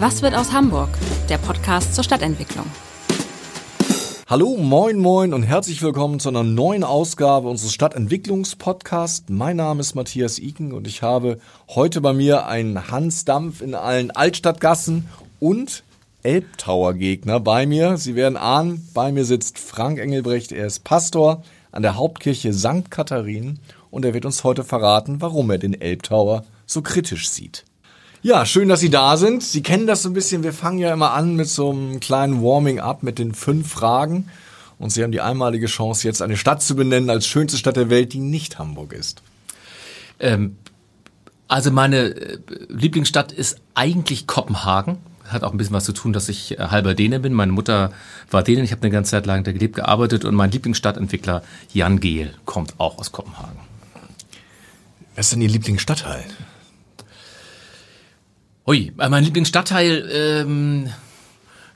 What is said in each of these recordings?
Was wird aus Hamburg? Der Podcast zur Stadtentwicklung. Hallo, moin, moin und herzlich willkommen zu einer neuen Ausgabe unseres Stadtentwicklungspodcasts. Mein Name ist Matthias Iken und ich habe heute bei mir einen Hans Dampf in allen Altstadtgassen und Elbtower-Gegner bei mir. Sie werden ahnen, bei mir sitzt Frank Engelbrecht. Er ist Pastor an der Hauptkirche St. Katharinen und er wird uns heute verraten, warum er den Elbtower so kritisch sieht. Ja, schön, dass Sie da sind. Sie kennen das so ein bisschen. Wir fangen ja immer an mit so einem kleinen Warming-up mit den fünf Fragen. Und Sie haben die einmalige Chance, jetzt eine Stadt zu benennen als schönste Stadt der Welt, die nicht Hamburg ist. Ähm, also meine äh, Lieblingsstadt ist eigentlich Kopenhagen. Hat auch ein bisschen was zu tun, dass ich äh, halber Däne bin. Meine Mutter war Dänen. Ich habe eine ganze Zeit lang da gelebt, gearbeitet. Und mein Lieblingsstadtentwickler Jan Gehl kommt auch aus Kopenhagen. Was ist denn Ihr Lieblingsstadtteil? Ui, äh, mein Lieblingsstadtteil, ähm,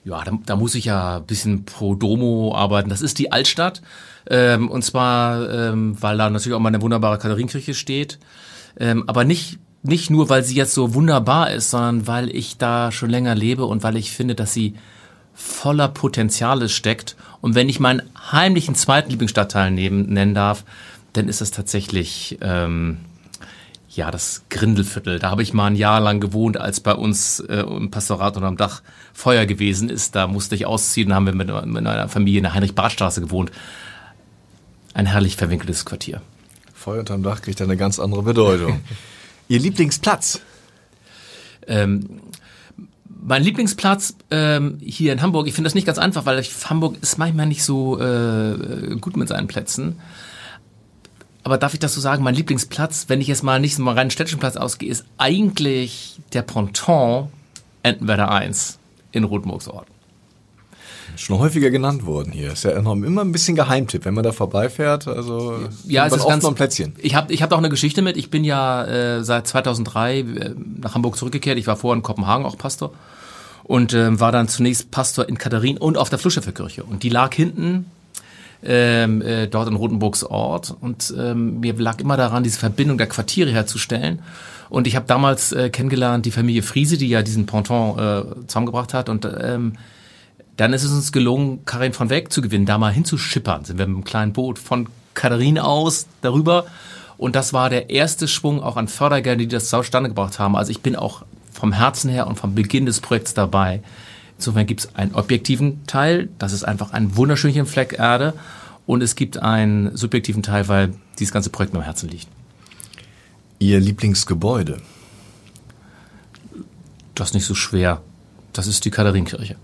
ja, da, da muss ich ja ein bisschen pro Domo arbeiten. Das ist die Altstadt. Ähm, und zwar, ähm, weil da natürlich auch mal eine wunderbare Katharinenkirche steht. Ähm, aber nicht, nicht nur, weil sie jetzt so wunderbar ist, sondern weil ich da schon länger lebe und weil ich finde, dass sie voller Potenziale steckt. Und wenn ich meinen heimlichen zweiten Lieblingsstadtteil neben, nennen darf, dann ist es tatsächlich ähm, ja, das Grindelviertel. Da habe ich mal ein Jahr lang gewohnt, als bei uns äh, im Pastorat unterm Dach Feuer gewesen ist. Da musste ich ausziehen, da haben wir mit, mit einer Familie in der Heinrich-Barth-Straße gewohnt. Ein herrlich verwinkeltes Quartier. Feuer unterm Dach kriegt eine ganz andere Bedeutung. Ihr Lieblingsplatz? Ähm, mein Lieblingsplatz ähm, hier in Hamburg, ich finde das nicht ganz einfach, weil ich, Hamburg ist manchmal nicht so äh, gut mit seinen Plätzen. Aber darf ich das so sagen, mein Lieblingsplatz, wenn ich jetzt mal nicht so mal reinen städtischen Platz ausgehe, ist eigentlich der Ponton Entenwerder 1 in Rotenburgsort. Schon häufiger genannt worden hier. Ist ja immer ein bisschen Geheimtipp, wenn man da vorbeifährt. Also ja, es ist ganz ein Plätzchen. Ich habe ich hab da auch eine Geschichte mit. Ich bin ja äh, seit 2003 äh, nach Hamburg zurückgekehrt. Ich war vorher in Kopenhagen auch Pastor und äh, war dann zunächst Pastor in Katharin und auf der Fluschefferkirche. Und die lag hinten ähm, äh, dort in Rotenburgs Ort. Und ähm, mir lag immer daran, diese Verbindung der Quartiere herzustellen. Und ich habe damals äh, kennengelernt die Familie Friese, die ja diesen Ponton äh, zusammengebracht hat. Und ähm, dann ist es uns gelungen, Karin von Weg zu gewinnen, da mal hinzuschippern. Sind wir mit einem kleinen Boot von Katharine aus darüber. Und das war der erste Schwung auch an Fördergeldern, die das zustande gebracht haben. Also ich bin auch vom Herzen her und vom Beginn des Projekts dabei. Insofern gibt es einen objektiven Teil, das ist einfach ein wunderschöner Fleck Erde. Und es gibt einen subjektiven Teil, weil dieses ganze Projekt mir am Herzen liegt. Ihr Lieblingsgebäude? Das ist nicht so schwer. Das ist die Katharinenkirche.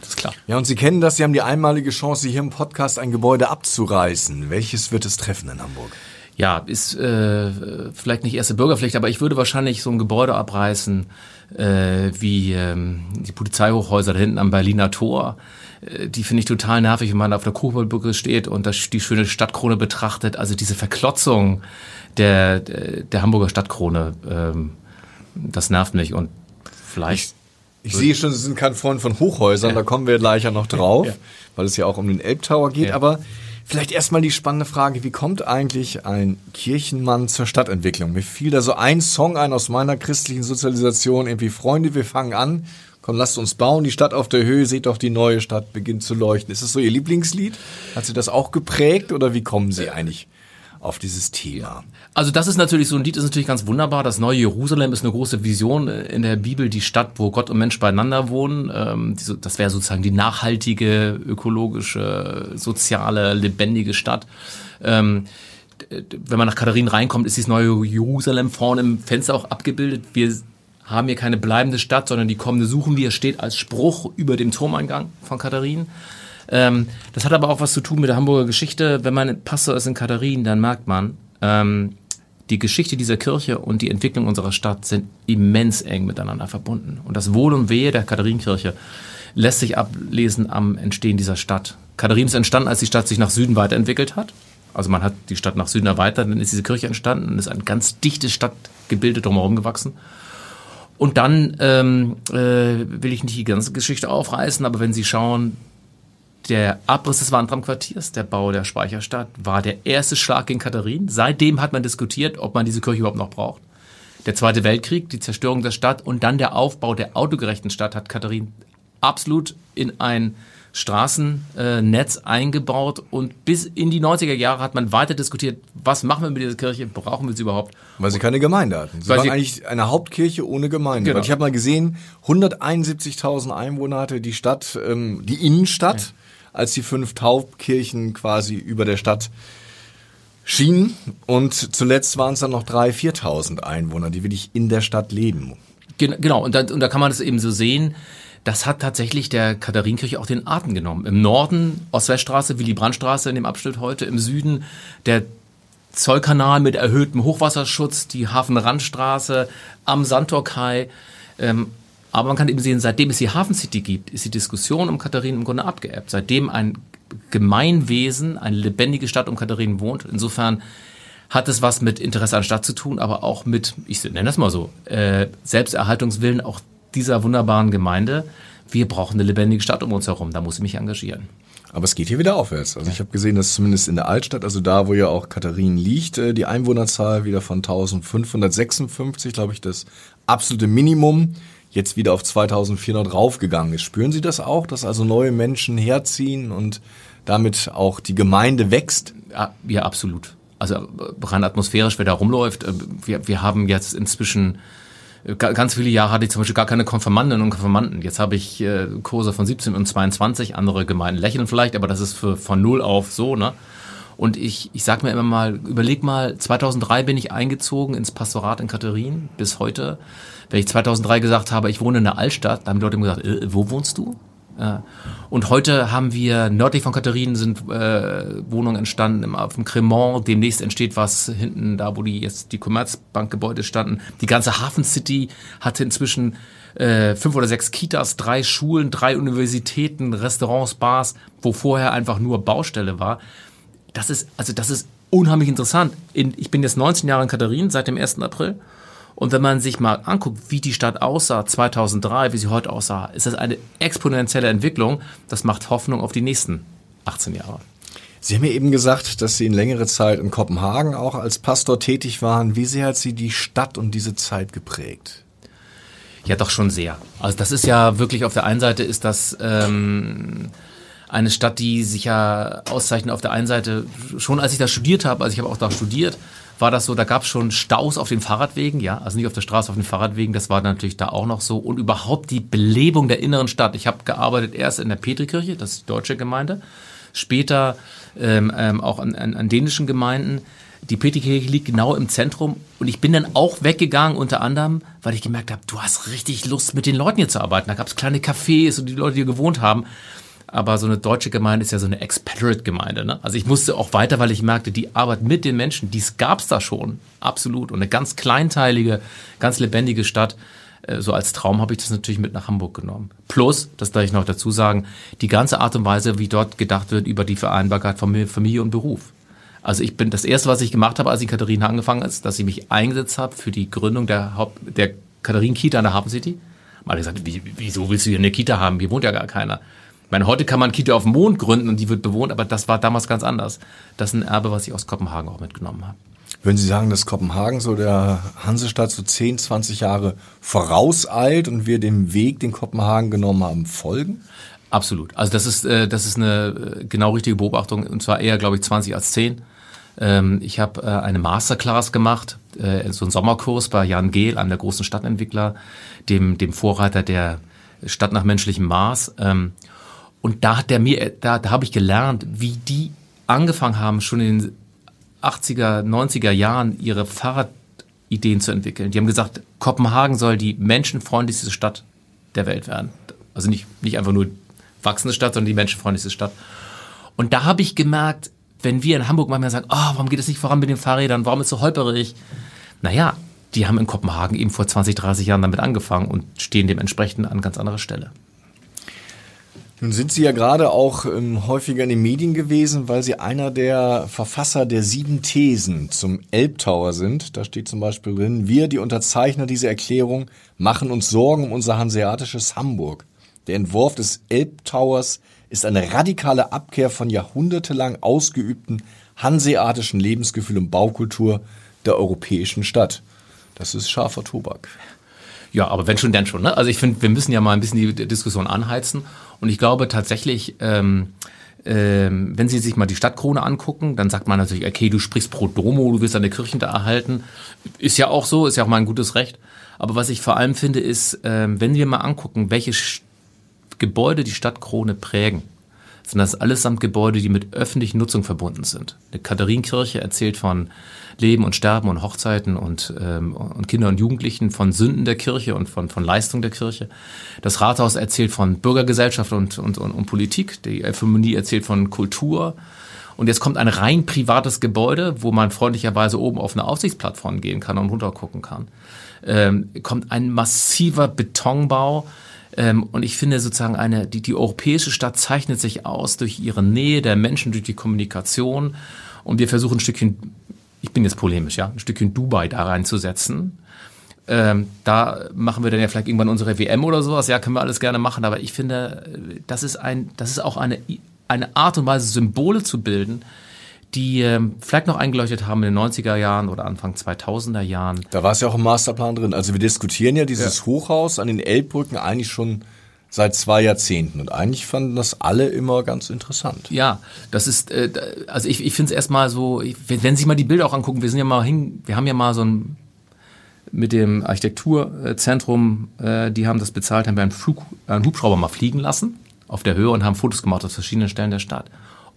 Das ist klar. Ja, und Sie kennen das, Sie haben die einmalige Chance, hier im Podcast ein Gebäude abzureißen. Welches wird es treffen in Hamburg? ja, ist äh, vielleicht nicht erste Bürgerpflicht, aber ich würde wahrscheinlich so ein Gebäude abreißen, äh, wie ähm, die Polizeihochhäuser da hinten am Berliner Tor. Äh, die finde ich total nervig, wenn man auf der Kuhbrücke steht und das, die schöne Stadtkrone betrachtet. Also diese Verklotzung der, der, der Hamburger Stadtkrone, ähm, das nervt mich und vielleicht... Ich, ich sehe schon, Sie sind kein Freund von Hochhäusern, ja. da kommen wir gleich ja noch drauf, ja. weil es ja auch um den Elbtower geht, ja. aber Vielleicht erstmal die spannende Frage, wie kommt eigentlich ein Kirchenmann zur Stadtentwicklung? Mir fiel da so ein Song ein aus meiner christlichen Sozialisation, irgendwie Freunde, wir fangen an, komm, lasst uns bauen, die Stadt auf der Höhe, seht doch, die neue Stadt beginnt zu leuchten. Ist das so Ihr Lieblingslied? Hat Sie das auch geprägt oder wie kommen Sie eigentlich auf dieses Thema. Also das ist natürlich so ein Lied ist natürlich ganz wunderbar. Das neue Jerusalem ist eine große Vision in der Bibel, die Stadt, wo Gott und Mensch beieinander wohnen. Ähm, das wäre sozusagen die nachhaltige, ökologische, soziale, lebendige Stadt. Ähm, wenn man nach Katharin reinkommt, ist dieses neue Jerusalem vorne im Fenster auch abgebildet. Wir haben hier keine bleibende Stadt, sondern die kommende suchen wir. Steht als Spruch über dem Turmeingang von Katharin. Ähm, das hat aber auch was zu tun mit der Hamburger Geschichte. Wenn man Pastor ist in Katharin, dann merkt man, ähm, die Geschichte dieser Kirche und die Entwicklung unserer Stadt sind immens eng miteinander verbunden. Und das Wohl und Wehe der Katharinenkirche lässt sich ablesen am Entstehen dieser Stadt. Katharin ist entstanden, als die Stadt sich nach Süden weiterentwickelt hat. Also man hat die Stadt nach Süden erweitert, dann ist diese Kirche entstanden und ist ein ganz dichtes Stadtgebilde drumherum gewachsen. Und dann ähm, äh, will ich nicht die ganze Geschichte aufreißen, aber wenn Sie schauen, der Abriss des Wandramquartiers, der Bau der Speicherstadt, war der erste Schlag gegen Katharin. Seitdem hat man diskutiert, ob man diese Kirche überhaupt noch braucht. Der Zweite Weltkrieg, die Zerstörung der Stadt und dann der Aufbau der autogerechten Stadt hat Katharin absolut in ein Straßennetz eingebaut und bis in die 90er Jahre hat man weiter diskutiert, was machen wir mit dieser Kirche, brauchen wir sie überhaupt? Weil sie keine Gemeinde hatten. Sie Weil waren sie- eigentlich eine Hauptkirche ohne Gemeinde. Genau. Weil ich habe mal gesehen, 171.000 Einwohner hatte die Stadt, ähm, die Innenstadt, als die fünf Taubkirchen quasi über der Stadt schienen. Und zuletzt waren es dann noch 3.000, 4.000 Einwohner, die wirklich in der Stadt leben. Gen- Genau, und da, und da kann man das eben so sehen. Das hat tatsächlich der Katharinenkirche auch den Atem genommen. Im Norden, Ost-West-Straße, Willy-Brandt-Straße in dem Abschnitt heute, im Süden der Zollkanal mit erhöhtem Hochwasserschutz, die Hafenrandstraße am Sandtorkai. Ähm, aber man kann eben sehen, seitdem es die Hafen City gibt, ist die Diskussion um Katharinen im Grunde abgeebbt. Seitdem ein Gemeinwesen, eine lebendige Stadt um Katharinen wohnt. Insofern hat es was mit Interesse an Stadt zu tun, aber auch mit, ich nenne das mal so, äh, Selbsterhaltungswillen auch dieser wunderbaren Gemeinde. Wir brauchen eine lebendige Stadt um uns herum, da muss ich mich engagieren. Aber es geht hier wieder aufwärts. Also ich habe gesehen, dass zumindest in der Altstadt, also da, wo ja auch Katharin liegt, äh, die Einwohnerzahl wieder von 1556, glaube ich, das absolute Minimum, jetzt wieder auf 2400 raufgegangen ist. Spüren Sie das auch, dass also neue Menschen herziehen und damit auch die Gemeinde wächst? Ja, absolut. Also äh, rein atmosphärisch, wer da rumläuft, äh, wir, wir haben jetzt inzwischen äh, ga- ganz viele Jahre hatte ich zum Beispiel gar keine Konfirmandinnen und Konfirmanden. Jetzt habe ich Kurse von 17 und 22, andere Gemeinden lächeln vielleicht, aber das ist für, von null auf so, ne? Und ich, ich sag mir immer mal, überleg mal, 2003 bin ich eingezogen ins Pastorat in Katharin bis heute. Wenn ich 2003 gesagt habe, ich wohne in der Altstadt, da haben die Leute immer gesagt, äh, wo wohnst du? Und heute haben wir nördlich von Katharinen sind äh, Wohnungen entstanden im, auf dem Cremant. Demnächst entsteht was hinten, da wo die jetzt die Commerzbankgebäude standen. Die ganze Hafen City hatte inzwischen äh, fünf oder sechs Kitas, drei Schulen, drei Universitäten, Restaurants, Bars, wo vorher einfach nur Baustelle war. Das ist also das ist unheimlich interessant. In, ich bin jetzt 19 Jahre in Katharinen seit dem 1. April. Und wenn man sich mal anguckt, wie die Stadt aussah 2003, wie sie heute aussah, ist das eine exponentielle Entwicklung. Das macht Hoffnung auf die nächsten 18 Jahre. Sie haben ja eben gesagt, dass Sie in längere Zeit in Kopenhagen auch als Pastor tätig waren. Wie sehr hat Sie die Stadt und diese Zeit geprägt? Ja, doch schon sehr. Also das ist ja wirklich auf der einen Seite ist das ähm, eine Stadt, die sich ja auszeichnet. Auf der einen Seite schon, als ich da studiert habe, also ich habe auch da studiert, war das so, da gab es schon Staus auf den Fahrradwegen, ja, also nicht auf der Straße, auf den Fahrradwegen, das war natürlich da auch noch so. Und überhaupt die Belebung der inneren Stadt. Ich habe gearbeitet erst in der Petrikirche, das ist die deutsche Gemeinde, später ähm, ähm, auch an, an, an dänischen Gemeinden. Die Petrikirche liegt genau im Zentrum und ich bin dann auch weggegangen, unter anderem, weil ich gemerkt habe, du hast richtig Lust, mit den Leuten hier zu arbeiten. Da gab es kleine Cafés und die Leute, die hier gewohnt haben. Aber so eine deutsche Gemeinde ist ja so eine Expatriate-Gemeinde. Ne? Also ich musste auch weiter, weil ich merkte, die Arbeit mit den Menschen, dies gab's da schon, absolut. Und eine ganz kleinteilige, ganz lebendige Stadt. Äh, So als Traum habe ich das natürlich mit nach Hamburg genommen. Plus, das darf ich noch dazu sagen, die ganze Art und Weise, wie dort gedacht wird über die Vereinbarkeit von Familie- und Beruf. Also ich bin das erste, was ich gemacht habe, als ich in Katharina angefangen ist, dass ich mich eingesetzt habe für die Gründung der Haupt der Katharin Kita an der Hafen City. Mal gesagt, wie, wieso willst du hier eine Kita haben? Hier wohnt ja gar keiner. Ich meine, heute kann man Kita auf dem Mond gründen und die wird bewohnt, aber das war damals ganz anders. Das ist ein Erbe, was ich aus Kopenhagen auch mitgenommen habe. Würden Sie sagen, dass Kopenhagen so der Hansestadt so 10, 20 Jahre vorauseilt und wir dem Weg, den Kopenhagen genommen haben, folgen? Absolut. Also das ist, äh, das ist eine äh, genau richtige Beobachtung und zwar eher, glaube ich, 20 als 10. Ähm, ich habe äh, eine Masterclass gemacht, äh, so einen Sommerkurs bei Jan Gehl, einem der großen Stadtentwickler, dem, dem Vorreiter der Stadt nach menschlichem Maß. Ähm, und da hat der mir, da, da habe ich gelernt, wie die angefangen haben, schon in den 80er, 90er Jahren ihre Fahrradideen zu entwickeln. Die haben gesagt, Kopenhagen soll die menschenfreundlichste Stadt der Welt werden. Also nicht, nicht einfach nur wachsende Stadt, sondern die menschenfreundlichste Stadt. Und da habe ich gemerkt, wenn wir in Hamburg manchmal sagen, oh, warum geht es nicht voran mit den Fahrrädern, warum ist es so holperig? Naja, die haben in Kopenhagen eben vor 20, 30 Jahren damit angefangen und stehen dementsprechend an ganz anderer Stelle. Nun sind Sie ja gerade auch ähm, häufiger in den Medien gewesen, weil Sie einer der Verfasser der sieben Thesen zum Elbtower sind. Da steht zum Beispiel drin, wir, die Unterzeichner dieser Erklärung, machen uns Sorgen um unser hanseatisches Hamburg. Der Entwurf des Elbtowers ist eine radikale Abkehr von jahrhundertelang ausgeübten hanseatischen Lebensgefühl und Baukultur der europäischen Stadt. Das ist scharfer Tobak. Ja, aber wenn schon, denn schon. Ne? Also ich finde, wir müssen ja mal ein bisschen die Diskussion anheizen. Und ich glaube tatsächlich, ähm, ähm, wenn Sie sich mal die Stadtkrone angucken, dann sagt man natürlich, okay, du sprichst pro Domo, du willst deine Kirchen da erhalten. Ist ja auch so, ist ja auch mal ein gutes Recht. Aber was ich vor allem finde, ist, ähm, wenn wir mal angucken, welche Gebäude die Stadtkrone prägen, sind das allesamt Gebäude, die mit öffentlichen Nutzung verbunden sind. Eine Katharinenkirche erzählt von Leben und Sterben und Hochzeiten und, ähm, und Kinder und Jugendlichen, von Sünden der Kirche und von, von Leistung der Kirche. Das Rathaus erzählt von Bürgergesellschaft und, und, und, und Politik. Die Elphomonie erzählt von Kultur. Und jetzt kommt ein rein privates Gebäude, wo man freundlicherweise oben auf eine Aufsichtsplattform gehen kann und runtergucken kann. Ähm, kommt ein massiver Betonbau, ähm, und ich finde sozusagen eine, die, die europäische Stadt zeichnet sich aus durch ihre Nähe der Menschen, durch die Kommunikation. Und wir versuchen ein Stückchen, ich bin jetzt polemisch, ja, ein Stückchen Dubai da reinzusetzen. Ähm, da machen wir dann ja vielleicht irgendwann unsere WM oder sowas. Ja, können wir alles gerne machen. Aber ich finde, das ist ein, das ist auch eine, eine Art und Weise, Symbole zu bilden, die ähm, vielleicht noch eingeleuchtet haben in den 90er Jahren oder Anfang 2000er Jahren. Da war es ja auch im Masterplan drin. Also wir diskutieren ja dieses ja. Hochhaus an den Elbbrücken eigentlich schon seit zwei Jahrzehnten und eigentlich fanden das alle immer ganz interessant. Ja, das ist, äh, also ich, ich finde es erstmal so, wenn, Sie sich mal die Bilder auch angucken, wir sind ja mal hin, wir haben ja mal so ein mit dem Architekturzentrum, äh, die haben das bezahlt, haben wir einen, Flug, einen Hubschrauber mal fliegen lassen auf der Höhe und haben Fotos gemacht aus verschiedenen Stellen der Stadt.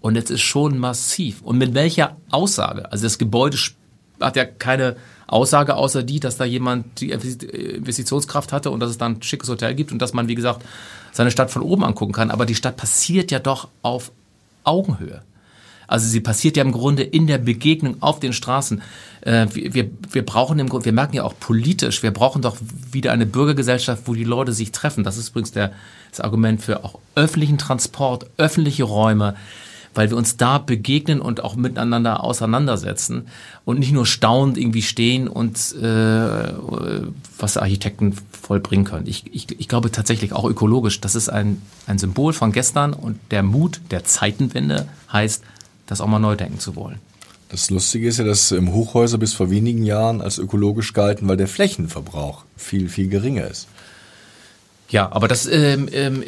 Und es ist schon massiv. Und mit welcher Aussage? Also das Gebäude hat ja keine Aussage außer die, dass da jemand die Investitionskraft hatte und dass es dann ein schickes Hotel gibt und dass man, wie gesagt, seine Stadt von oben angucken kann. Aber die Stadt passiert ja doch auf Augenhöhe. Also sie passiert ja im Grunde in der Begegnung auf den Straßen. Äh, wir, wir brauchen im Grunde, wir merken ja auch politisch, wir brauchen doch wieder eine Bürgergesellschaft, wo die Leute sich treffen. Das ist übrigens der, das Argument für auch öffentlichen Transport, öffentliche Räume weil wir uns da begegnen und auch miteinander auseinandersetzen und nicht nur staunend irgendwie stehen und äh, was Architekten vollbringen können. Ich, ich, ich glaube tatsächlich auch ökologisch, das ist ein, ein Symbol von gestern und der Mut der Zeitenwende heißt, das auch mal neu denken zu wollen. Das Lustige ist ja, dass Hochhäuser bis vor wenigen Jahren als ökologisch galten, weil der Flächenverbrauch viel, viel geringer ist. Ja, aber das, ähm, ähm,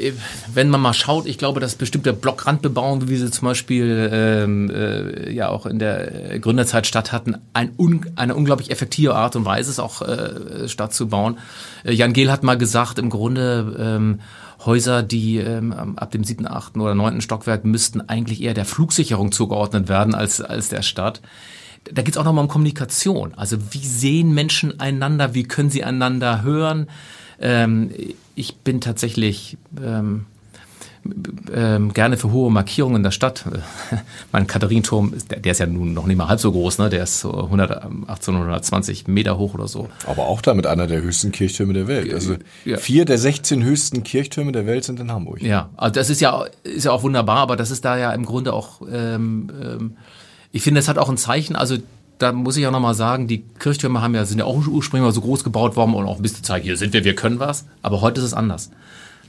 wenn man mal schaut, ich glaube, dass bestimmte Blockrandbebauung, wie sie zum Beispiel ähm, äh, ja auch in der Gründerzeit statt hatten, ein un, eine unglaublich effektive Art und Weise ist auch äh, stattzubauen. Äh, Jan Gehl hat mal gesagt, im Grunde ähm, Häuser, die ähm, ab dem siebten, achten oder neunten Stockwerk müssten eigentlich eher der Flugsicherung zugeordnet werden als, als der Stadt da geht es auch nochmal um Kommunikation. Also wie sehen Menschen einander, wie können sie einander hören? Ähm, ich bin tatsächlich ähm, ähm, gerne für hohe Markierungen in der Stadt. mein Katharinenturm, der, der, ist ja nun noch nicht mal halb so groß, ne? der ist so 100, 1820 Meter hoch oder so. Aber auch damit einer der höchsten Kirchtürme der Welt. Also ja. vier der 16 höchsten Kirchtürme der Welt sind in Hamburg. Ja, also das ist ja, ist ja auch wunderbar, aber das ist da ja im Grunde auch, ähm, ähm, ich finde, es hat auch ein Zeichen, also da muss ich auch nochmal sagen, die Kirchtürme haben ja, sind ja auch ursprünglich mal so groß gebaut worden und auch ein bisschen zeigen, hier sind wir, wir können was. Aber heute ist es anders.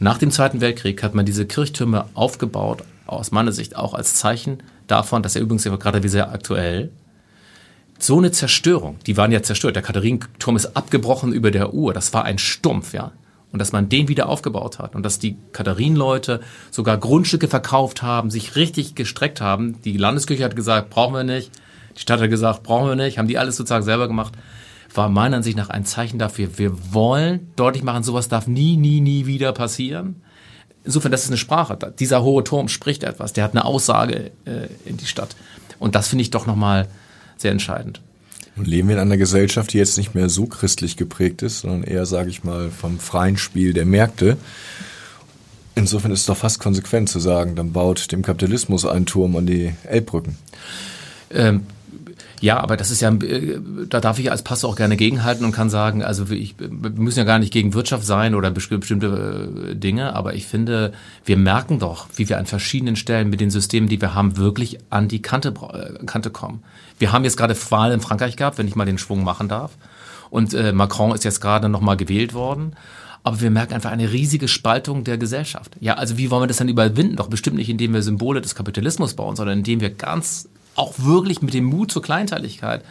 Nach dem Zweiten Weltkrieg hat man diese Kirchtürme aufgebaut, aus meiner Sicht auch als Zeichen davon, dass er übrigens ja gerade wie sehr aktuell, so eine Zerstörung, die waren ja zerstört. Der Katharinenturm ist abgebrochen über der Uhr. Das war ein Stumpf, ja. Und dass man den wieder aufgebaut hat und dass die Katharinenleute sogar Grundstücke verkauft haben, sich richtig gestreckt haben. Die Landeskirche hat gesagt, brauchen wir nicht. Die Stadt hat gesagt, brauchen wir nicht, haben die alles sozusagen selber gemacht. War meiner Ansicht nach ein Zeichen dafür, wir wollen deutlich machen, sowas darf nie, nie, nie wieder passieren. Insofern, das ist eine Sprache. Dieser hohe Turm spricht etwas, der hat eine Aussage äh, in die Stadt. Und das finde ich doch nochmal sehr entscheidend. Und leben wir in einer Gesellschaft, die jetzt nicht mehr so christlich geprägt ist, sondern eher, sage ich mal, vom freien Spiel der Märkte. Insofern ist es doch fast konsequent zu sagen, dann baut dem Kapitalismus einen Turm an die Elbbrücken. Ähm, ja, aber das ist ja, äh, da darf ich als Pastor auch gerne gegenhalten und kann sagen, also ich, wir müssen ja gar nicht gegen Wirtschaft sein oder bestimmte äh, Dinge, aber ich finde, wir merken doch, wie wir an verschiedenen Stellen mit den Systemen, die wir haben, wirklich an die Kante, äh, Kante kommen. Wir haben jetzt gerade Wahl in Frankreich gehabt, wenn ich mal den Schwung machen darf. Und äh, Macron ist jetzt gerade nochmal gewählt worden. Aber wir merken einfach eine riesige Spaltung der Gesellschaft. Ja, also wie wollen wir das dann überwinden? Doch bestimmt nicht, indem wir Symbole des Kapitalismus bauen, sondern indem wir ganz auch wirklich mit dem Mut zur Kleinteiligkeit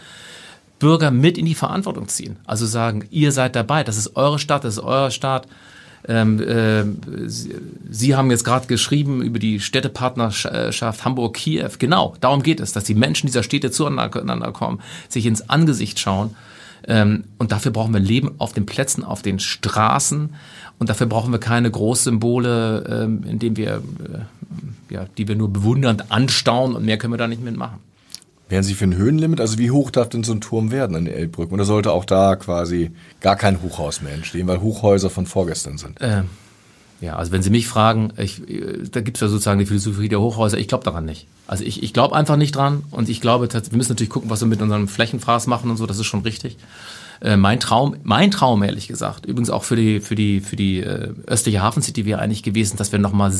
Bürger mit in die Verantwortung ziehen. Also sagen, ihr seid dabei, das ist eure Stadt, das ist euer Staat. Ähm, äh, Sie, haben jetzt gerade geschrieben über die Städtepartnerschaft Hamburg-Kiew. Genau, darum geht es, dass die Menschen dieser Städte zueinander kommen, sich ins Angesicht schauen. Ähm, und dafür brauchen wir Leben auf den Plätzen, auf den Straßen. Und dafür brauchen wir keine Großsymbole, ähm, indem wir, äh, ja, die wir nur bewundernd anstauen und mehr können wir da nicht mitmachen. Wären Sie für ein Höhenlimit? Also wie hoch darf denn so ein Turm werden an den Elbbrücken? Oder sollte auch da quasi gar kein Hochhaus mehr entstehen, weil Hochhäuser von vorgestern sind? Ähm, ja, also wenn Sie mich fragen, ich, da gibt es ja sozusagen die Philosophie der Hochhäuser, ich glaube daran nicht. Also ich, ich glaube einfach nicht dran und ich glaube, wir müssen natürlich gucken, was wir mit unserem Flächenfraß machen und so, das ist schon richtig. Äh, mein Traum, mein Traum ehrlich gesagt, übrigens auch für die, für die, für die äh, östliche Hafencity wäre eigentlich gewesen, dass wir nochmal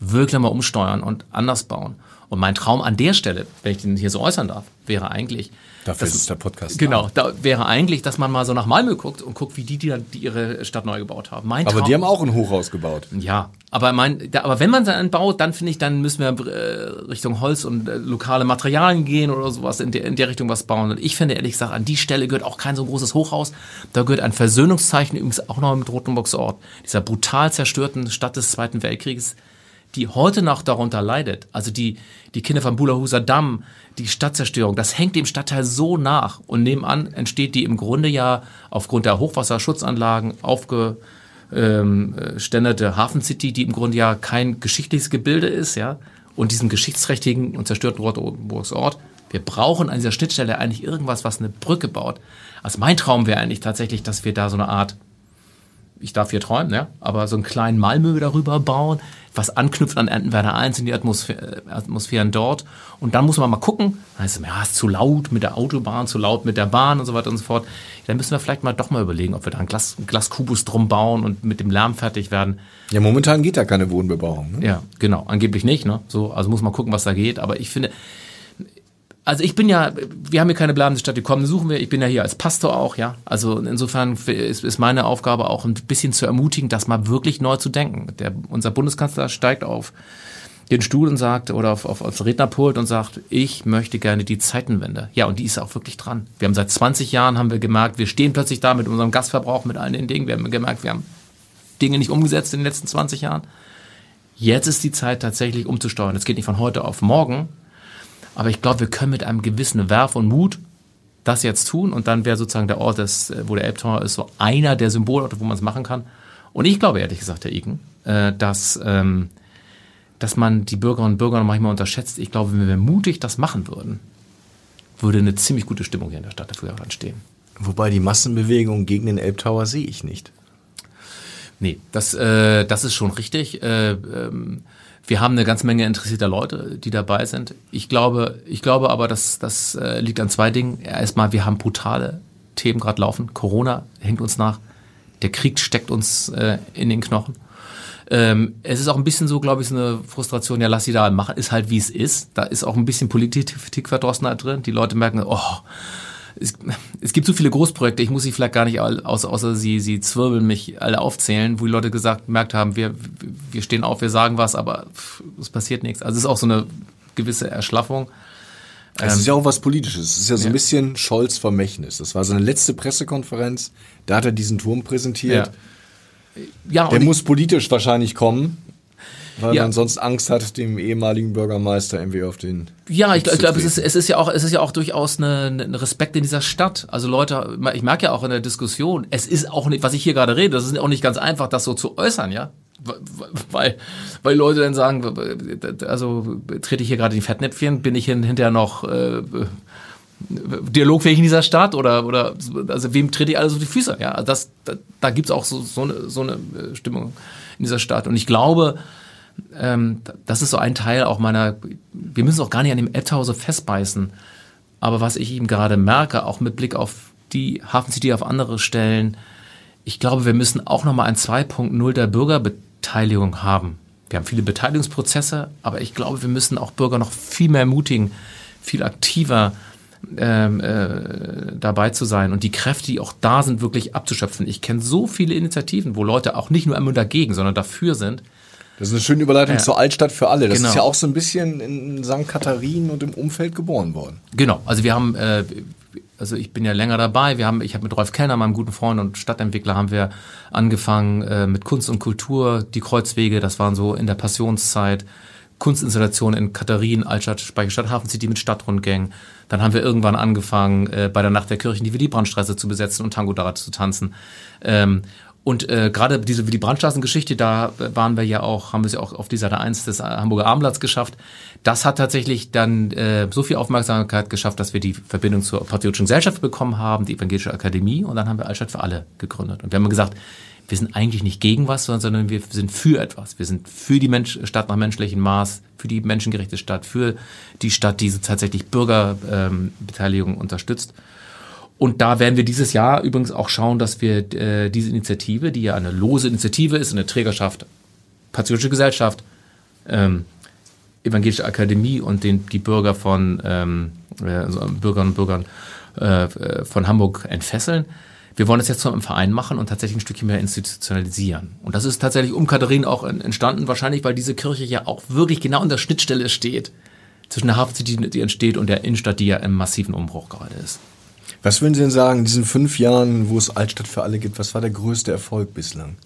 wirklich mal umsteuern und anders bauen. Und mein Traum an der Stelle, wenn ich den hier so äußern darf, wäre eigentlich. Dafür dass, ist der Podcast. Genau, da wäre eigentlich, dass man mal so nach Malmö guckt und guckt, wie die, die, die ihre Stadt neu gebaut haben. Mein aber Traum, die haben auch ein Hochhaus gebaut. Ja, aber mein, da, aber wenn man dann baut, dann finde ich, dann müssen wir äh, Richtung Holz und äh, lokale Materialien gehen oder sowas in der, in der Richtung was bauen. Und ich finde ehrlich gesagt, an die Stelle gehört auch kein so großes Hochhaus. Da gehört ein Versöhnungszeichen übrigens auch noch im Rotenburgser Ort, dieser brutal zerstörten Stadt des Zweiten Weltkrieges die heute noch darunter leidet, also die, die Kinder vom Bulahuser Damm, die Stadtzerstörung, das hängt dem Stadtteil so nach. Und nebenan entsteht die im Grunde ja aufgrund der Hochwasserschutzanlagen aufgeständerte Hafencity, die im Grunde ja kein geschichtliches Gebilde ist, ja, und diesem geschichtsträchtigen und zerstörten Rotenburgs Ort. Wir brauchen an dieser Schnittstelle eigentlich irgendwas, was eine Brücke baut. Also mein Traum wäre eigentlich tatsächlich, dass wir da so eine Art ich darf hier träumen, ja, aber so einen kleinen Malmö darüber bauen, was anknüpft an Entenwerder 1 in die Atmosphäre, Atmosphären dort. Und dann muss man mal gucken, heißt es, ja, ist zu laut mit der Autobahn, zu laut mit der Bahn und so weiter und so fort. Dann müssen wir vielleicht mal doch mal überlegen, ob wir da einen, Glas, einen Glaskubus drum bauen und mit dem Lärm fertig werden. Ja, momentan geht da keine Wohnbebauung. Ne? Ja, genau, angeblich nicht. Ne? So, also muss man gucken, was da geht. Aber ich finde, also ich bin ja, wir haben hier keine bleibende Stadt, die kommen, suchen wir. Ich bin ja hier als Pastor auch, ja. Also insofern ist, ist meine Aufgabe auch ein bisschen zu ermutigen, das mal wirklich neu zu denken. Der, unser Bundeskanzler steigt auf den Stuhl und sagt, oder auf, auf, aufs Rednerpult und sagt, ich möchte gerne die Zeitenwende. Ja, und die ist auch wirklich dran. Wir haben seit 20 Jahren, haben wir gemerkt, wir stehen plötzlich da mit unserem Gasverbrauch, mit allen den Dingen. Wir haben gemerkt, wir haben Dinge nicht umgesetzt in den letzten 20 Jahren. Jetzt ist die Zeit tatsächlich umzusteuern. Es geht nicht von heute auf morgen, aber ich glaube, wir können mit einem gewissen Werf und Mut das jetzt tun und dann wäre sozusagen der Ort, des, äh, wo der Elbtower ist, so einer der Symbolorte, wo man es machen kann. Und ich glaube ehrlich gesagt, Herr Iken, äh, dass, ähm, dass man die Bürgerinnen und Bürger manchmal unterschätzt. Ich glaube, wenn wir mutig das machen würden, würde eine ziemlich gute Stimmung hier in der Stadt dafür entstehen. Wobei die Massenbewegung gegen den Elbtower sehe ich nicht. Nee, das, äh, das ist schon richtig. Äh, ähm, wir haben eine ganze Menge interessierter Leute, die dabei sind. Ich glaube, ich glaube aber, dass das äh, liegt an zwei Dingen. Erstmal, wir haben brutale Themen gerade laufen. Corona hängt uns nach. Der Krieg steckt uns äh, in den Knochen. Ähm, es ist auch ein bisschen so, glaube ich, so eine Frustration, ja, lass sie da machen, ist halt wie es ist. Da ist auch ein bisschen Politikverdrossenheit drin. Die Leute merken, oh, es, es gibt so viele Großprojekte, ich muss sie vielleicht gar nicht, außer, außer sie, sie zwirbeln mich alle aufzählen, wo die Leute gesagt, gemerkt haben, wir, wir stehen auf, wir sagen was, aber es passiert nichts. Also es ist auch so eine gewisse Erschlaffung. Es ähm, ist ja auch was Politisches. Es ist ja so ein bisschen Scholz Vermächtnis. Das war seine letzte Pressekonferenz. Da hat er diesen Turm präsentiert. Ja. Ja, Der muss politisch wahrscheinlich kommen. Weil ja. man sonst Angst hat, dem ehemaligen Bürgermeister irgendwie auf den. Ja, ich, ich glaube, es ist, es ist ja auch, es ist ja auch durchaus eine, eine Respekt in dieser Stadt. Also Leute, ich merke ja auch in der Diskussion, es ist auch nicht, was ich hier gerade rede, das ist auch nicht ganz einfach, das so zu äußern, ja. Weil, weil Leute dann sagen, also trete ich hier gerade in die Fettnäpfchen, bin ich hinterher noch äh, dialogfähig in dieser Stadt oder oder also wem trete ich alles auf die Füße? Ja, das da, da gibt's auch so so eine so eine äh, Stimmung in dieser Stadt und ich glaube, ähm, das ist so ein Teil auch meiner, wir müssen auch gar nicht an dem Elbtower festbeißen, aber was ich ihm gerade merke, auch mit Blick auf die Hafen City auf andere Stellen, ich glaube, wir müssen auch nochmal ein 2.0 der Bürgerbeteiligung haben. Wir haben viele Beteiligungsprozesse, aber ich glaube, wir müssen auch Bürger noch viel mehr ermutigen, viel aktiver ähm, äh, dabei zu sein und die Kräfte, die auch da sind, wirklich abzuschöpfen. Ich kenne so viele Initiativen, wo Leute auch nicht nur immer dagegen, sondern dafür sind. Das ist eine schöne Überleitung ja. zur Altstadt für alle. Das genau. ist ja auch so ein bisschen in St. Katharin und im Umfeld geboren worden. Genau, also wir haben, äh, also ich bin ja länger dabei. Wir haben, ich habe mit Rolf Kellner, meinem guten Freund und Stadtentwickler, haben wir angefangen äh, mit Kunst und Kultur, die Kreuzwege, das waren so in der Passionszeit. Kunstinstallationen in Katharinen, Altstadt, Speicherstadt, Hafen City mit Stadtrundgängen. Dann haben wir irgendwann angefangen, äh, bei der Nacht der Kirchen die Willy Brandtstraße zu besetzen und Tango da zu tanzen. Ähm, und äh, gerade diese Willy Brandtstraßen-Geschichte, da waren wir ja auch, haben wir es ja auch auf die Seite 1 des Hamburger Abendblatts geschafft. Das hat tatsächlich dann äh, so viel Aufmerksamkeit geschafft, dass wir die Verbindung zur Patriotischen Gesellschaft bekommen haben, die Evangelische Akademie, und dann haben wir Altstadt für alle gegründet. Und wir haben gesagt, wir sind eigentlich nicht gegen was, sondern wir sind für etwas. Wir sind für die Mensch Stadt nach menschlichem Maß, für die menschengerechte Stadt, für die Stadt, die so tatsächlich Bürgerbeteiligung ähm, unterstützt. Und da werden wir dieses Jahr übrigens auch schauen, dass wir äh, diese Initiative, die ja eine lose Initiative ist, eine Trägerschaft, Patriotische Gesellschaft, ähm, Evangelische Akademie und den, die Bürger von ähm, äh, Bürgerinnen und Bürgern äh, von Hamburg entfesseln wir wollen es jetzt zu einem Verein machen und tatsächlich ein Stückchen mehr institutionalisieren. Und das ist tatsächlich um Katharin auch entstanden, wahrscheinlich, weil diese Kirche ja auch wirklich genau an der Schnittstelle steht zwischen der Hafen die entsteht, und der Innenstadt, die ja im massiven Umbruch gerade ist. Was würden Sie denn sagen, in diesen fünf Jahren, wo es Altstadt für alle gibt, was war der größte Erfolg bislang?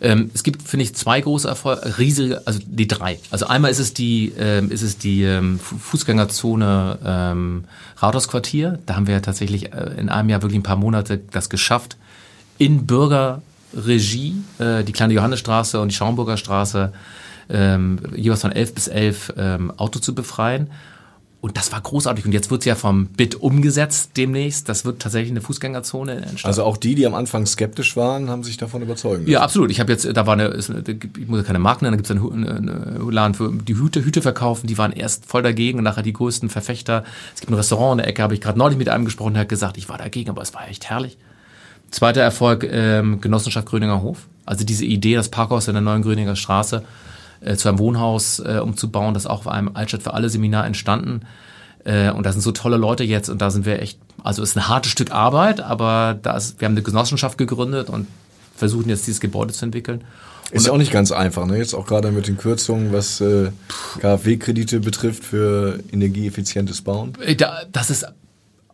Ähm, es gibt, finde ich, zwei große Erfolge, riesige, also die drei. Also einmal ist es die, ähm, ist es die ähm, Fußgängerzone ähm, Rathausquartier. Da haben wir ja tatsächlich äh, in einem Jahr wirklich ein paar Monate das geschafft, in Bürgerregie äh, die kleine Johannesstraße und die Schaumburger Straße ähm, jeweils von elf bis elf ähm, Auto zu befreien. Und das war großartig. Und jetzt wird es ja vom BIT umgesetzt demnächst. Das wird tatsächlich eine Fußgängerzone entstehen. Also auch die, die am Anfang skeptisch waren, haben sich davon überzeugen lassen. Ja, absolut. Ich habe jetzt, da war eine, eine, ich muss keine Marken nennen, da gibt es einen, einen Laden für die Hüte, Hüte verkaufen. Die waren erst voll dagegen und nachher die größten Verfechter. Es gibt ein Restaurant in der Ecke, habe ich gerade neulich mit einem gesprochen, der hat gesagt, ich war dagegen, aber es war echt herrlich. Zweiter Erfolg, ähm, Genossenschaft Gröninger Hof. Also diese Idee, das Parkhaus in der neuen Gröninger Straße äh, zu einem Wohnhaus äh, umzubauen, das auch bei einem Altstadt für alle Seminar entstanden. Äh, und da sind so tolle Leute jetzt und da sind wir echt, also es ist ein hartes Stück Arbeit, aber da ist, wir haben eine Genossenschaft gegründet und versuchen jetzt dieses Gebäude zu entwickeln. Ist ja auch nicht ganz einfach, ne? Jetzt auch gerade mit den Kürzungen, was äh, KfW-Kredite betrifft für energieeffizientes Bauen. Äh, da, das ist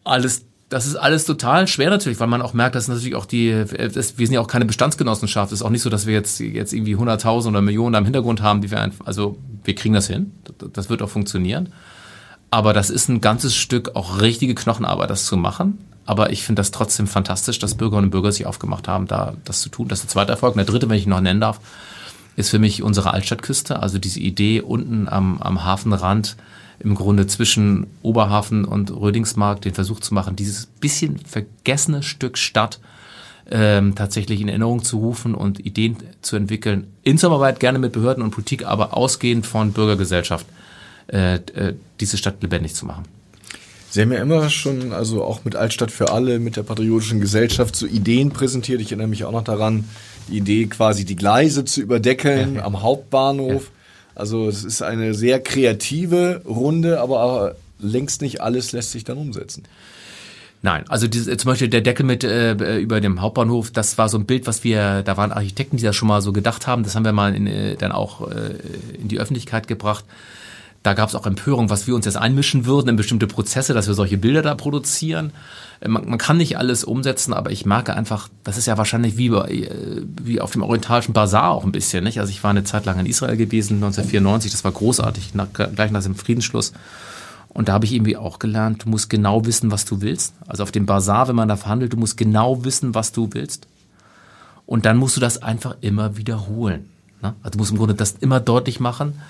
alles das ist alles total schwer natürlich, weil man auch merkt, dass natürlich auch die, das, wir sind ja auch keine Bestandsgenossenschaft. Es ist auch nicht so, dass wir jetzt, jetzt irgendwie 100.000 oder Millionen im Hintergrund haben, die wir einfach, also wir kriegen das hin. Das wird auch funktionieren. Aber das ist ein ganzes Stück auch richtige Knochenarbeit, das zu machen. Aber ich finde das trotzdem fantastisch, dass Bürgerinnen und Bürger sich aufgemacht haben, da das zu tun. Das ist der zweite Erfolg. Und der dritte, wenn ich ihn noch nennen darf, ist für mich unsere Altstadtküste. Also diese Idee unten am, am Hafenrand, im Grunde zwischen Oberhafen und Rödingsmarkt den Versuch zu machen, dieses bisschen vergessene Stück Stadt ähm, tatsächlich in Erinnerung zu rufen und Ideen zu entwickeln, in Zusammenarbeit gerne mit Behörden und Politik, aber ausgehend von Bürgergesellschaft, äh, äh, diese Stadt lebendig zu machen. Sie haben ja immer schon, also auch mit Altstadt für alle, mit der Patriotischen Gesellschaft, so Ideen präsentiert. Ich erinnere mich auch noch daran, die Idee quasi die Gleise zu überdecken ja, ja. am Hauptbahnhof. Ja. Also es ist eine sehr kreative Runde, aber längst nicht alles lässt sich dann umsetzen. Nein, also dieses, zum Beispiel der Deckel mit äh, über dem Hauptbahnhof, das war so ein Bild, was wir, da waren Architekten, die das schon mal so gedacht haben, das haben wir mal in, äh, dann auch äh, in die Öffentlichkeit gebracht. Da gab es auch Empörung, was wir uns jetzt einmischen würden in bestimmte Prozesse, dass wir solche Bilder da produzieren. Äh, man, man kann nicht alles umsetzen, aber ich merke einfach, das ist ja wahrscheinlich wie, äh, wie auf dem orientalischen Bazar auch ein bisschen. Nicht? Also ich war eine Zeit lang in Israel gewesen, 1994, das war großartig, nach, gleich nach dem Friedensschluss. Und da habe ich irgendwie auch gelernt, du musst genau wissen, was du willst. Also auf dem Bazar, wenn man da verhandelt, du musst genau wissen, was du willst. Und dann musst du das einfach immer wiederholen. Ne? Also du musst im Grunde das immer deutlich machen.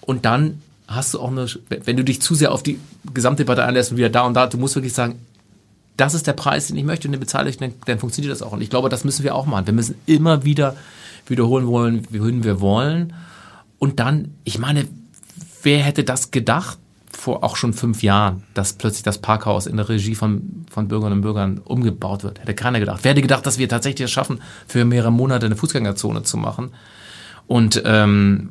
Und dann hast du auch eine, wenn du dich zu sehr auf die Gesamtdebatte einlässt und wieder da und da, du musst wirklich sagen, das ist der Preis, den ich möchte und den bezahle ich, dann, dann funktioniert das auch. Und ich glaube, das müssen wir auch machen. Wir müssen immer wieder wiederholen wollen, wohin wir wollen. Und dann, ich meine, wer hätte das gedacht vor auch schon fünf Jahren, dass plötzlich das Parkhaus in der Regie von, von Bürgerinnen und Bürgern umgebaut wird? Hätte keiner gedacht. Wer hätte gedacht, dass wir tatsächlich es schaffen, für mehrere Monate eine Fußgängerzone zu machen? Und, ähm,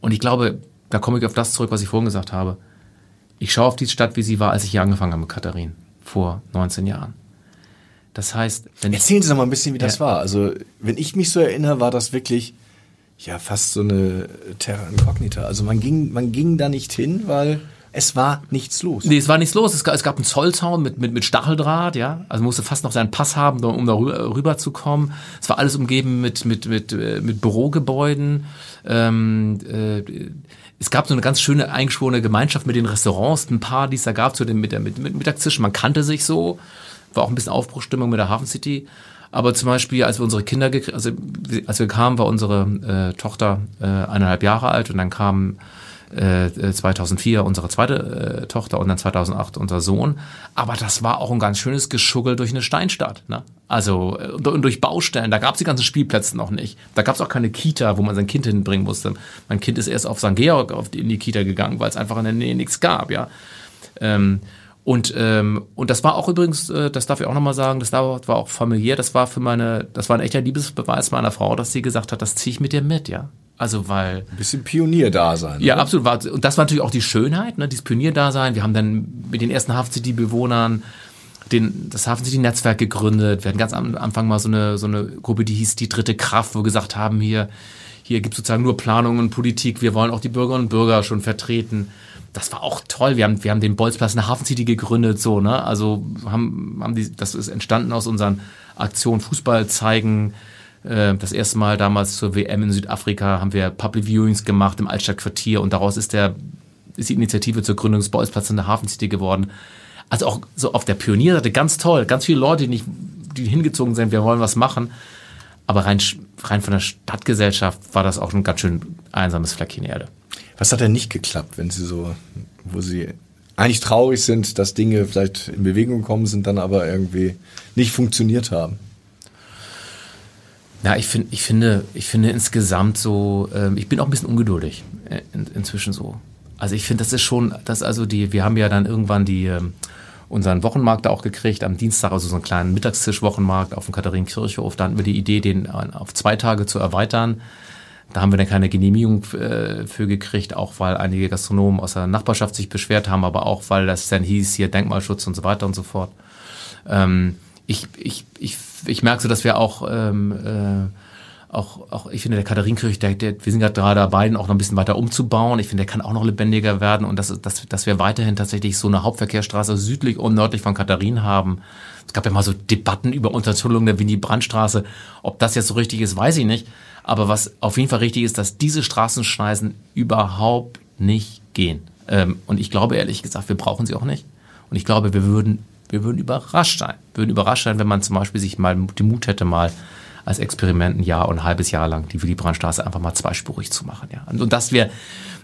und ich glaube, da komme ich auf das zurück, was ich vorhin gesagt habe. Ich schaue auf die Stadt, wie sie war, als ich hier angefangen habe mit Katharin vor 19 Jahren. Das heißt, wenn erzählen Sie doch mal ein bisschen, wie das war. Also, wenn ich mich so erinnere, war das wirklich ja fast so eine Terra Incognita. Also man ging, man ging da nicht hin, weil Es war nichts los. Nee, es war nichts los. Es gab, es gab einen Zollzaun mit, mit, mit Stacheldraht, ja. Also man musste fast noch seinen Pass haben, um da rüber, rüber zu kommen. Es war alles umgeben mit, mit, mit, äh, mit Bürogebäuden. Ähm, äh, es gab so eine ganz schöne eingeschworene Gemeinschaft mit den Restaurants, ein paar, die es da gab, zu dem mit der mit, mit Mittagstisch. Man kannte sich so. War auch ein bisschen Aufbruchstimmung mit der Hafen City. Aber zum Beispiel, als wir unsere Kinder, also als wir kamen, war unsere äh, Tochter äh, eineinhalb Jahre alt und dann kam 2004 äh, unsere zweite äh, Tochter und dann 2008 unser Sohn. Aber das war auch ein ganz schönes Geschuggel durch eine Steinstadt. Ne? Also äh, durch Baustellen. Da gab es die ganzen Spielplätze noch nicht. Da gab es auch keine Kita, wo man sein Kind hinbringen musste. Mein Kind ist erst auf St. Georg auf die, in die Kita gegangen, weil es einfach in der Nähe nichts gab. Ja. Ähm, und, ähm, und das war auch übrigens, äh, das darf ich auch nochmal sagen, das war auch familiär, das war für meine, das war ein echter Liebesbeweis meiner Frau, dass sie gesagt hat, das ziehe ich mit dir mit, ja. Also weil. Ein bisschen Pionier-Dasein. Ja, oder? absolut. Und das war natürlich auch die Schönheit, ne, dieses Pionier-Dasein. Wir haben dann mit den ersten Hafen City-Bewohnern den, das Hafen City-Netzwerk gegründet. Wir hatten ganz am Anfang mal so eine, so eine Gruppe, die hieß die dritte Kraft, wo wir gesagt haben, hier, hier gibt es sozusagen nur Planung und Politik. Wir wollen auch die Bürgerinnen und Bürger schon vertreten. Das war auch toll. Wir haben, wir haben den Bolzplatz in der Hafen City gegründet, so, ne? Also haben, haben die, das ist entstanden aus unseren Aktionen Fußball zeigen, äh, das erste Mal damals zur WM in Südafrika haben wir Public Viewings gemacht im Altstadtquartier und daraus ist der ist die Initiative zur Gründung des Bolzplatz in der Hafen geworden. Also auch so auf der Pionierseite ganz toll, ganz viele Leute, die nicht, die hingezogen sind, wir wollen was machen. Aber rein, rein von der Stadtgesellschaft war das auch ein ganz schön einsames Fleckchen Erde. Was hat denn nicht geklappt, wenn Sie so, wo Sie eigentlich traurig sind, dass Dinge vielleicht in Bewegung gekommen sind, dann aber irgendwie nicht funktioniert haben? Ja, ich, finde, ich, finde, ich finde insgesamt so, ähm, ich bin auch ein bisschen ungeduldig äh, in, inzwischen so. Also ich finde, das ist schon, das also die, wir haben ja dann irgendwann die, ähm, unseren Wochenmarkt da auch gekriegt, am Dienstag, also so einen kleinen Mittagstisch-Wochenmarkt auf dem Katharinenkirchhof. Da hatten wir die Idee, den auf zwei Tage zu erweitern. Da haben wir dann keine Genehmigung äh, für gekriegt, auch weil einige Gastronomen aus der Nachbarschaft sich beschwert haben, aber auch weil das dann hieß, hier Denkmalschutz und so weiter und so fort. Ähm, ich, ich, ich, ich merke so, dass wir auch, ähm, äh, auch, auch, ich finde, der Katharinenkirch, der, der, wir sind gerade dabei, ihn auch noch ein bisschen weiter umzubauen. Ich finde, der kann auch noch lebendiger werden und dass, dass, dass wir weiterhin tatsächlich so eine Hauptverkehrsstraße südlich und nördlich von Katharin haben. Es gab ja mal so Debatten über Untertunnelung der Winnie-Brandt-Straße. Ob das jetzt so richtig ist, weiß ich nicht. Aber was auf jeden Fall richtig ist, dass diese Straßenschneisen überhaupt nicht gehen. Ähm, und ich glaube ehrlich gesagt, wir brauchen sie auch nicht. Und ich glaube, wir würden wir würden überrascht sein. Wir würden überrascht sein, wenn man zum Beispiel sich mal den Mut hätte, mal als Experiment ein Jahr und ein halbes Jahr lang die Willy Brandt-Straße einfach mal zweispurig zu machen. Ja. Und, dass wir,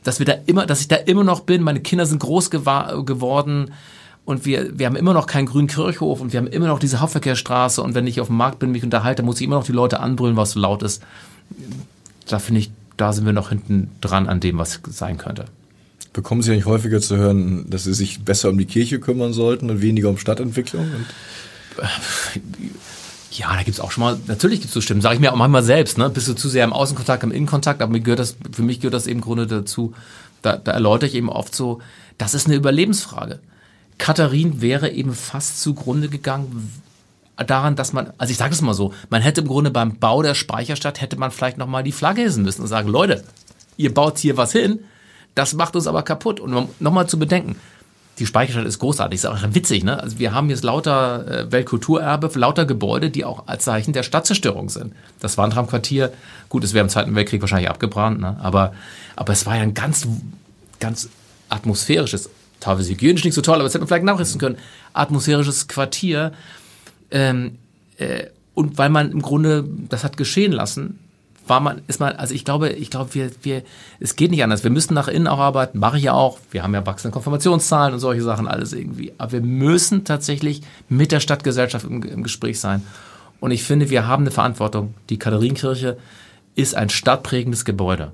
dass wir da immer, dass ich da immer noch bin. Meine Kinder sind groß geworden und wir, wir haben immer noch keinen grünen Kirchhof und wir haben immer noch diese Hauptverkehrsstraße und wenn ich auf dem Markt bin, mich unterhalte, muss ich immer noch die Leute anbrüllen, was so laut ist. Da finde ich, da sind wir noch hinten dran an dem, was sein könnte. Bekommen Sie eigentlich häufiger zu hören, dass Sie sich besser um die Kirche kümmern sollten und weniger um Stadtentwicklung? Ja, da gibt es auch schon mal, natürlich gibt es so Stimmen, sage ich mir auch manchmal selbst, ne? Bist du zu sehr im Außenkontakt, im Innenkontakt, aber mir gehört das, für mich gehört das eben im Grunde dazu, da, da erläutere ich eben oft so, das ist eine Überlebensfrage. Katharin wäre eben fast zugrunde gegangen daran, dass man, also ich sage es mal so, man hätte im Grunde beim Bau der Speicherstadt, hätte man vielleicht nochmal die Flagge hissen müssen und sagen, Leute, ihr baut hier was hin, das macht uns aber kaputt. Und nochmal zu bedenken, die Speicherstadt ist großartig, ist auch witzig, ne? Also wir haben jetzt lauter äh, Weltkulturerbe, lauter Gebäude, die auch als Zeichen der Stadtzerstörung sind. Das Wandram-Quartier, gut, es wäre im Zweiten Weltkrieg wahrscheinlich abgebrannt, ne? Aber, aber es war ja ein ganz, ganz atmosphärisches, teilweise hygienisch nicht so toll, aber das hätte man vielleicht nachrichten können, atmosphärisches Quartier. Ähm, äh, und weil man im Grunde das hat geschehen lassen, war man, ist man, also ich glaube, ich glaube, wir, wir, es geht nicht anders. Wir müssen nach innen auch arbeiten, mache ich ja auch. Wir haben ja wachsende Konfirmationszahlen und solche Sachen, alles irgendwie. Aber wir müssen tatsächlich mit der Stadtgesellschaft im, im Gespräch sein. Und ich finde, wir haben eine Verantwortung. Die Katharinenkirche ist ein stadtprägendes Gebäude.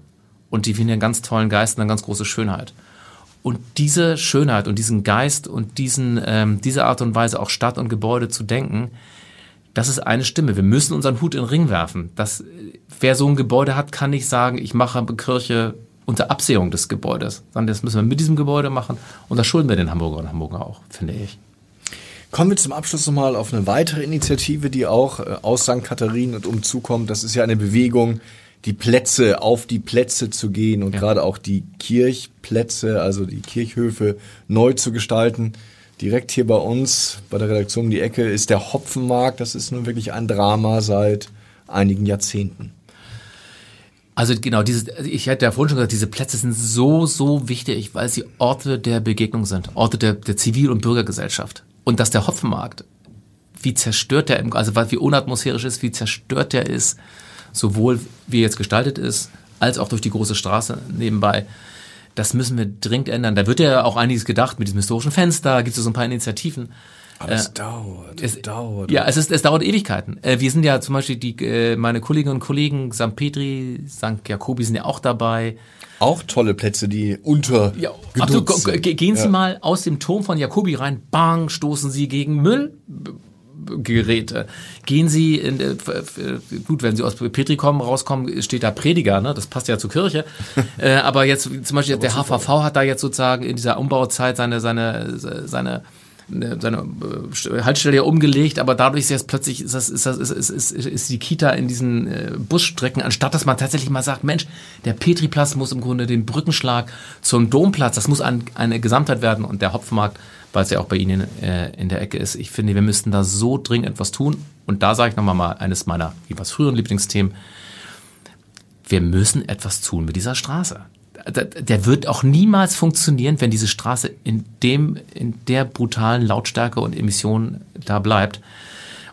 Und die finden einen ganz tollen Geist und eine ganz große Schönheit. Und diese Schönheit und diesen Geist und diesen, ähm, diese Art und Weise auch Stadt und Gebäude zu denken, das ist eine Stimme. Wir müssen unseren Hut in den Ring werfen. Das, wer so ein Gebäude hat, kann nicht sagen, ich mache eine Kirche unter Absehung des Gebäudes, sondern das müssen wir mit diesem Gebäude machen und das schulden wir den Hamburger und Hamburger auch, finde ich. Kommen wir zum Abschluss nochmal auf eine weitere Initiative, die auch äh, aus St. Katharinen und umzukommt. Das ist ja eine Bewegung, die Plätze, auf die Plätze zu gehen und Ja. gerade auch die Kirchplätze, also die Kirchhöfe neu zu gestalten. Direkt hier bei uns, bei der Redaktion um die Ecke, ist der Hopfenmarkt. Das ist nun wirklich ein Drama seit einigen Jahrzehnten. Also genau, diese, ich hätte ja vorhin schon gesagt, diese Plätze sind so, so wichtig, weil sie Orte der Begegnung sind, Orte der, der Zivil- und Bürgergesellschaft. Und dass der Hopfenmarkt, wie zerstört der, also wie unatmosphärisch ist, wie zerstört der ist, sowohl wie er jetzt gestaltet ist, als auch durch die große Straße nebenbei. Das müssen wir dringend ändern. Da wird ja auch einiges gedacht mit diesem historischen Fenster, gibt es so ein paar Initiativen. Aber es dauert, Es dauert. Ja, es, ist, es dauert Ewigkeiten. Äh, wir sind ja zum Beispiel die, äh, meine Kolleginnen und Kollegen, St. Petri, St. Jakobi sind ja auch dabei. Auch tolle Plätze, die unter Ja, absolut. sind. ge- Gehen Sie Ja. mal aus dem Turm von Jakobi rein, bang, stoßen Sie gegen Müllgeräte. Gehen Sie in, äh, f- gut, wenn Sie aus Petri kommen, rauskommen, steht da Prediger, ne? Das passt ja zur Kirche. äh, aber jetzt zum Beispiel der HVV hat da jetzt sozusagen in dieser Umbauzeit seine seine seine seine äh, Haltestelle ja umgelegt, aber dadurch ist jetzt plötzlich ist, das, ist, das, ist, ist, ist, ist die Kita in diesen äh, Busstrecken, anstatt dass man tatsächlich mal sagt, Mensch, der Petriplatz muss im Grunde den Brückenschlag zum Domplatz, das muss ein, eine Gesamtheit werden und der Hopfenmarkt, weil es ja auch bei Ihnen äh, in der Ecke ist, ich finde, wir müssten da so dringend etwas tun und da sage ich nochmal mal eines meiner jeweils früheren Lieblingsthemen, wir müssen etwas tun mit dieser Straße. Der- wird auch niemals funktionieren, wenn diese Straße in dem, in der brutalen Lautstärke und Emissionen da bleibt.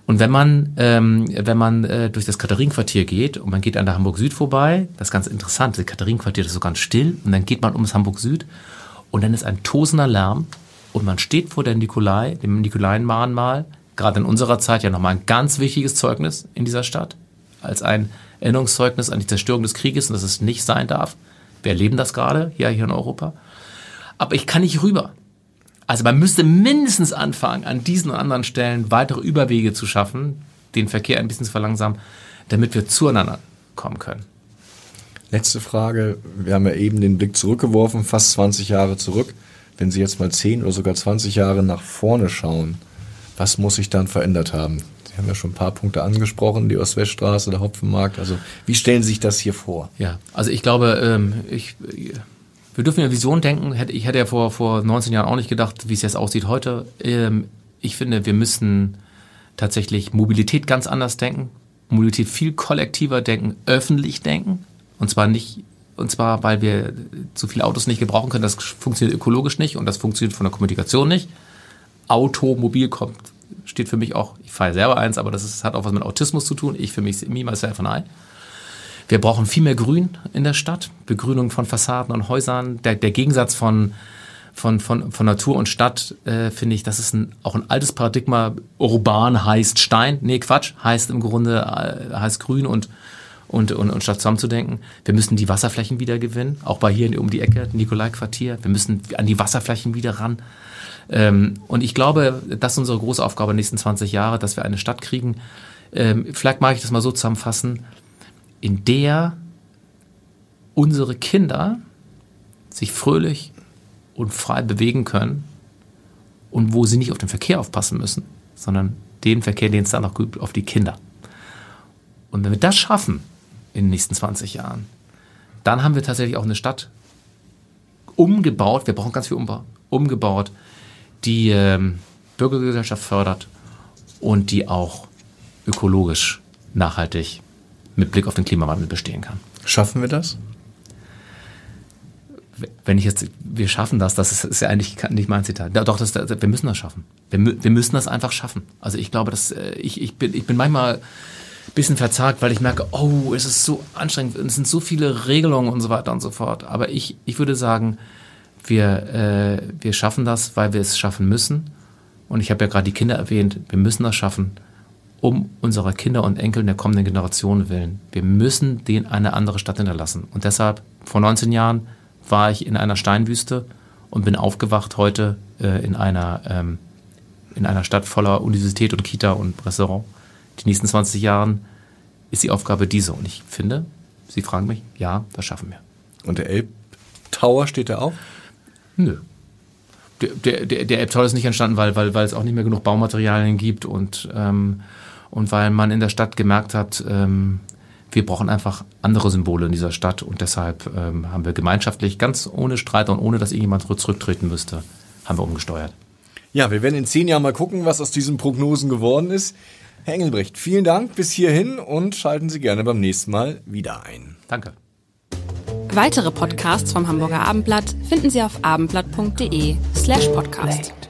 Und wenn man, ähm, wenn man äh, durch das Katharinenquartier geht und man geht an der Hamburg Süd vorbei, das ist ganz interessant, das Katharinenquartier das ist so ganz still und dann geht man ums Hamburg Süd und dann ist ein tosender Lärm und man steht vor der Nikolai, dem Nikolaienmahnmal, gerade in unserer Zeit ja nochmal ein ganz wichtiges Zeugnis in dieser Stadt, als ein Erinnerungszeugnis an die Zerstörung des Krieges und dass es nicht sein darf. Wir erleben das gerade hier, hier in Europa. Aber ich kann nicht rüber. Also man müsste mindestens anfangen, an diesen und anderen Stellen weitere Überwege zu schaffen, den Verkehr ein bisschen zu verlangsamen, damit wir zueinander kommen können. Letzte Frage. Wir haben ja eben den Blick zurückgeworfen, fast 20 Jahre zurück. Wenn Sie jetzt mal 10 oder sogar 20 Jahre nach vorne schauen, was muss sich dann verändert haben? Sie haben ja schon ein paar Punkte angesprochen, die Ost-West-Straße, der Hopfenmarkt. Also wie stellen Sie sich das hier vor? Ja, also ich glaube, ähm, ich, wir dürfen ja Vision denken. Ich hätte ja vor, vor 19 Jahren auch nicht gedacht, wie es jetzt aussieht heute. Ähm, Ich finde, wir müssen tatsächlich Mobilität ganz anders denken, Mobilität viel kollektiver denken, öffentlich denken. Und zwar nicht, und zwar, weil wir zu viele Autos nicht gebrauchen können. Das funktioniert ökologisch nicht und das funktioniert von der Kommunikation nicht. Automobil kommt, steht für mich auch, ich fahre selber eins, aber das ist, hat auch was mit Autismus zu tun. Ich für mich, me, myself and I. Wir brauchen viel mehr Grün in der Stadt, Begrünung von Fassaden und Häusern. Der, der Gegensatz von, von, von, von Natur und Stadt, äh, finde ich, das ist ein, auch ein altes Paradigma. Urban heißt Stein. Nee, Quatsch, heißt im Grunde, äh, heißt Grün und, und, und, und Stadt zusammenzudenken. Wir müssen die Wasserflächen wieder gewinnen, auch bei hier um die Ecke, Nikolai-Quartier. Wir müssen an die Wasserflächen wieder ran. Ähm, und ich glaube, das ist unsere große Aufgabe in den nächsten 20 Jahre, dass wir eine Stadt kriegen. Ähm, vielleicht mag ich das mal so zusammenfassen, in der unsere Kinder sich fröhlich und frei bewegen können und wo sie nicht auf den Verkehr aufpassen müssen, sondern den Verkehr, den es dann noch gibt, auf die Kinder. Und wenn wir das schaffen in den nächsten 20 Jahren, dann haben wir tatsächlich auch eine Stadt umgebaut, wir brauchen ganz viel Umbau, umgebaut, die ähm, Bürgergesellschaft fördert und die auch ökologisch nachhaltig mit Blick auf den Klimawandel bestehen kann. Schaffen wir das? Wenn ich jetzt, wir schaffen das, das ist, ist ja eigentlich nicht mein Zitat. Doch, das, wir müssen das schaffen. Wir, wir müssen das einfach schaffen. Also ich glaube, dass äh, ich, ich, bin, ich bin manchmal bisschen verzagt, weil ich merke, oh, es ist so anstrengend, es sind so viele Regelungen und so weiter und so fort. Aber ich, ich würde sagen, wir, äh, wir schaffen das, weil wir es schaffen müssen. Und ich habe ja gerade die Kinder erwähnt, wir müssen das schaffen, um unserer Kinder und Enkel der kommenden Generation willen. Wir müssen denen eine andere Stadt hinterlassen. Und deshalb, vor 19 Jahren war ich in einer Steinwüste und bin aufgewacht heute äh, in, einer, ähm, in einer Stadt voller Universität und Kita und Restaurant. Die nächsten 20 Jahren ist die Aufgabe diese. Und ich finde, Sie fragen mich, ja, das schaffen wir. Und der Elbtower steht da auch? Nö. Der, der, der, Elbtower ist nicht entstanden, weil, weil, weil es auch nicht mehr genug Baumaterialien gibt und, ähm, und weil man in der Stadt gemerkt hat, ähm, wir brauchen einfach andere Symbole in dieser Stadt und deshalb ähm, haben wir gemeinschaftlich, ganz ohne Streit und ohne, dass irgendjemand zurücktreten müsste, haben wir umgesteuert. Ja, wir werden in zehn Jahren mal gucken, was aus diesen Prognosen geworden ist. Herr Engelbrecht, vielen Dank bis hierhin und schalten Sie gerne beim nächsten Mal wieder ein. Danke. Weitere Podcasts vom Hamburger Abendblatt finden Sie auf abendblatt.de slash podcast.